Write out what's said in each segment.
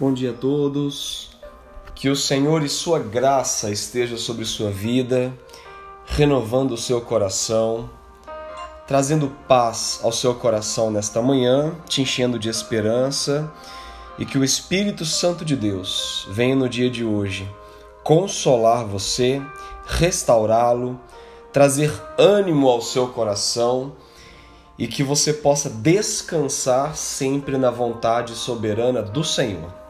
Bom dia a todos. Que o Senhor e Sua graça esteja sobre sua vida, renovando o seu coração, trazendo paz ao seu coração nesta manhã, te enchendo de esperança e que o Espírito Santo de Deus venha no dia de hoje consolar você, restaurá-lo, trazer ânimo ao seu coração e que você possa descansar sempre na vontade soberana do Senhor.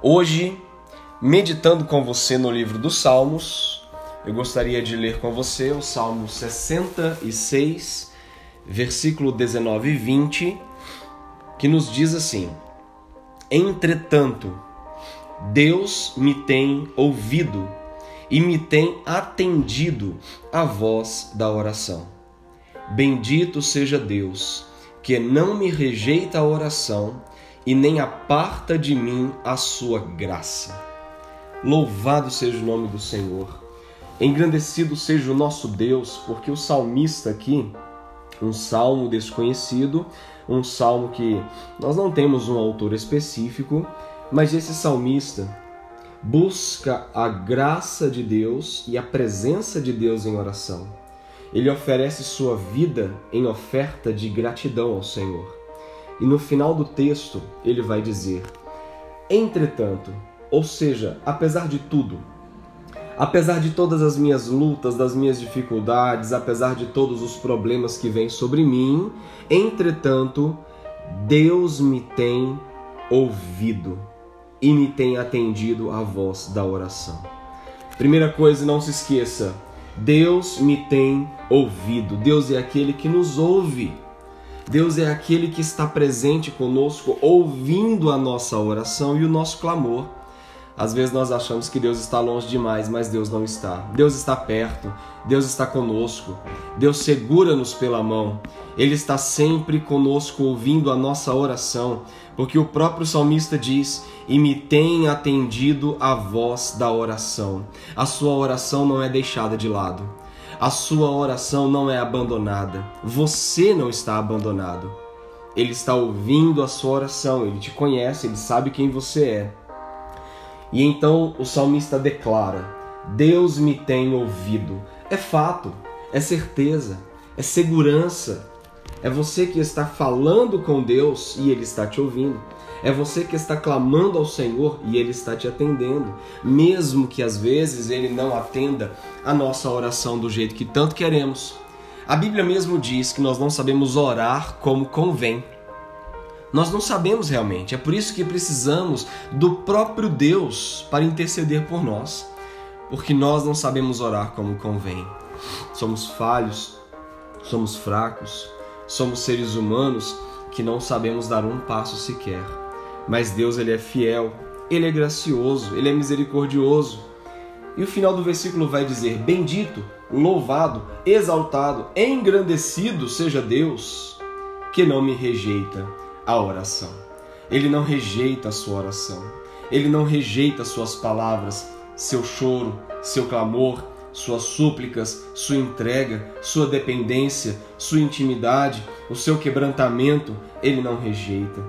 Hoje, meditando com você no livro dos Salmos, eu gostaria de ler com você o Salmo 66, versículo 19 e 20, que nos diz assim: Entretanto, Deus me tem ouvido e me tem atendido a voz da oração. Bendito seja Deus, que não me rejeita a oração e nem aparta de mim a sua graça. Louvado seja o nome do Senhor. Engrandecido seja o nosso Deus, porque o salmista aqui, um salmo desconhecido, um salmo que nós não temos um autor específico, mas esse salmista busca a graça de Deus e a presença de Deus em oração. Ele oferece sua vida em oferta de gratidão ao Senhor. E no final do texto, ele vai dizer: Entretanto, ou seja, apesar de tudo, apesar de todas as minhas lutas, das minhas dificuldades, apesar de todos os problemas que vêm sobre mim, entretanto, Deus me tem ouvido e me tem atendido à voz da oração. Primeira coisa, não se esqueça: Deus me tem ouvido. Deus é aquele que nos ouve. Deus é aquele que está presente conosco, ouvindo a nossa oração e o nosso clamor. Às vezes nós achamos que Deus está longe demais, mas Deus não está. Deus está perto, Deus está conosco. Deus segura-nos pela mão. Ele está sempre conosco ouvindo a nossa oração, porque o próprio salmista diz: "E me tem atendido a voz da oração". A sua oração não é deixada de lado. A sua oração não é abandonada. Você não está abandonado. Ele está ouvindo a sua oração, ele te conhece, ele sabe quem você é. E então o salmista declara: Deus me tem ouvido. É fato, é certeza, é segurança. É você que está falando com Deus e ele está te ouvindo. É você que está clamando ao Senhor e Ele está te atendendo, mesmo que às vezes Ele não atenda a nossa oração do jeito que tanto queremos. A Bíblia mesmo diz que nós não sabemos orar como convém. Nós não sabemos realmente, é por isso que precisamos do próprio Deus para interceder por nós, porque nós não sabemos orar como convém. Somos falhos, somos fracos, somos seres humanos que não sabemos dar um passo sequer. Mas Deus ele é fiel, ele é gracioso, ele é misericordioso. E o final do versículo vai dizer: Bendito, louvado, exaltado, engrandecido seja Deus, que não me rejeita a oração. Ele não rejeita a sua oração. Ele não rejeita suas palavras, seu choro, seu clamor, suas súplicas, sua entrega, sua dependência, sua intimidade, o seu quebrantamento, ele não rejeita.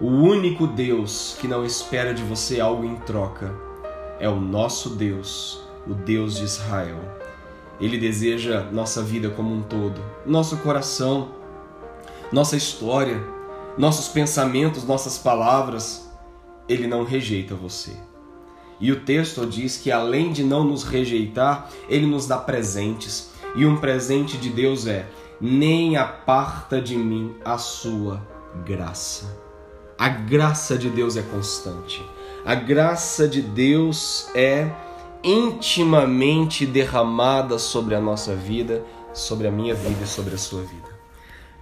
O único Deus que não espera de você algo em troca é o nosso Deus, o Deus de Israel. Ele deseja nossa vida como um todo, nosso coração, nossa história, nossos pensamentos, nossas palavras. Ele não rejeita você. E o texto diz que além de não nos rejeitar, ele nos dá presentes. E um presente de Deus é: nem aparta de mim a sua graça. A graça de Deus é constante. A graça de Deus é intimamente derramada sobre a nossa vida, sobre a minha vida e sobre a sua vida.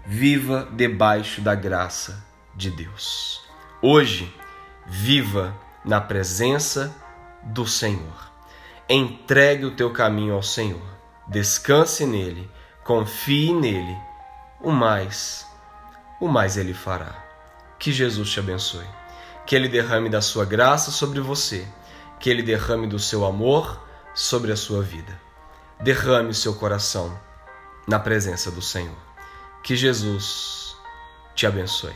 Viva debaixo da graça de Deus. Hoje, viva na presença do Senhor. Entregue o teu caminho ao Senhor. Descanse nele, confie nele. O mais, o mais ele fará. Que Jesus te abençoe. Que Ele derrame da sua graça sobre você. Que Ele derrame do seu amor sobre a sua vida. Derrame o seu coração na presença do Senhor. Que Jesus te abençoe.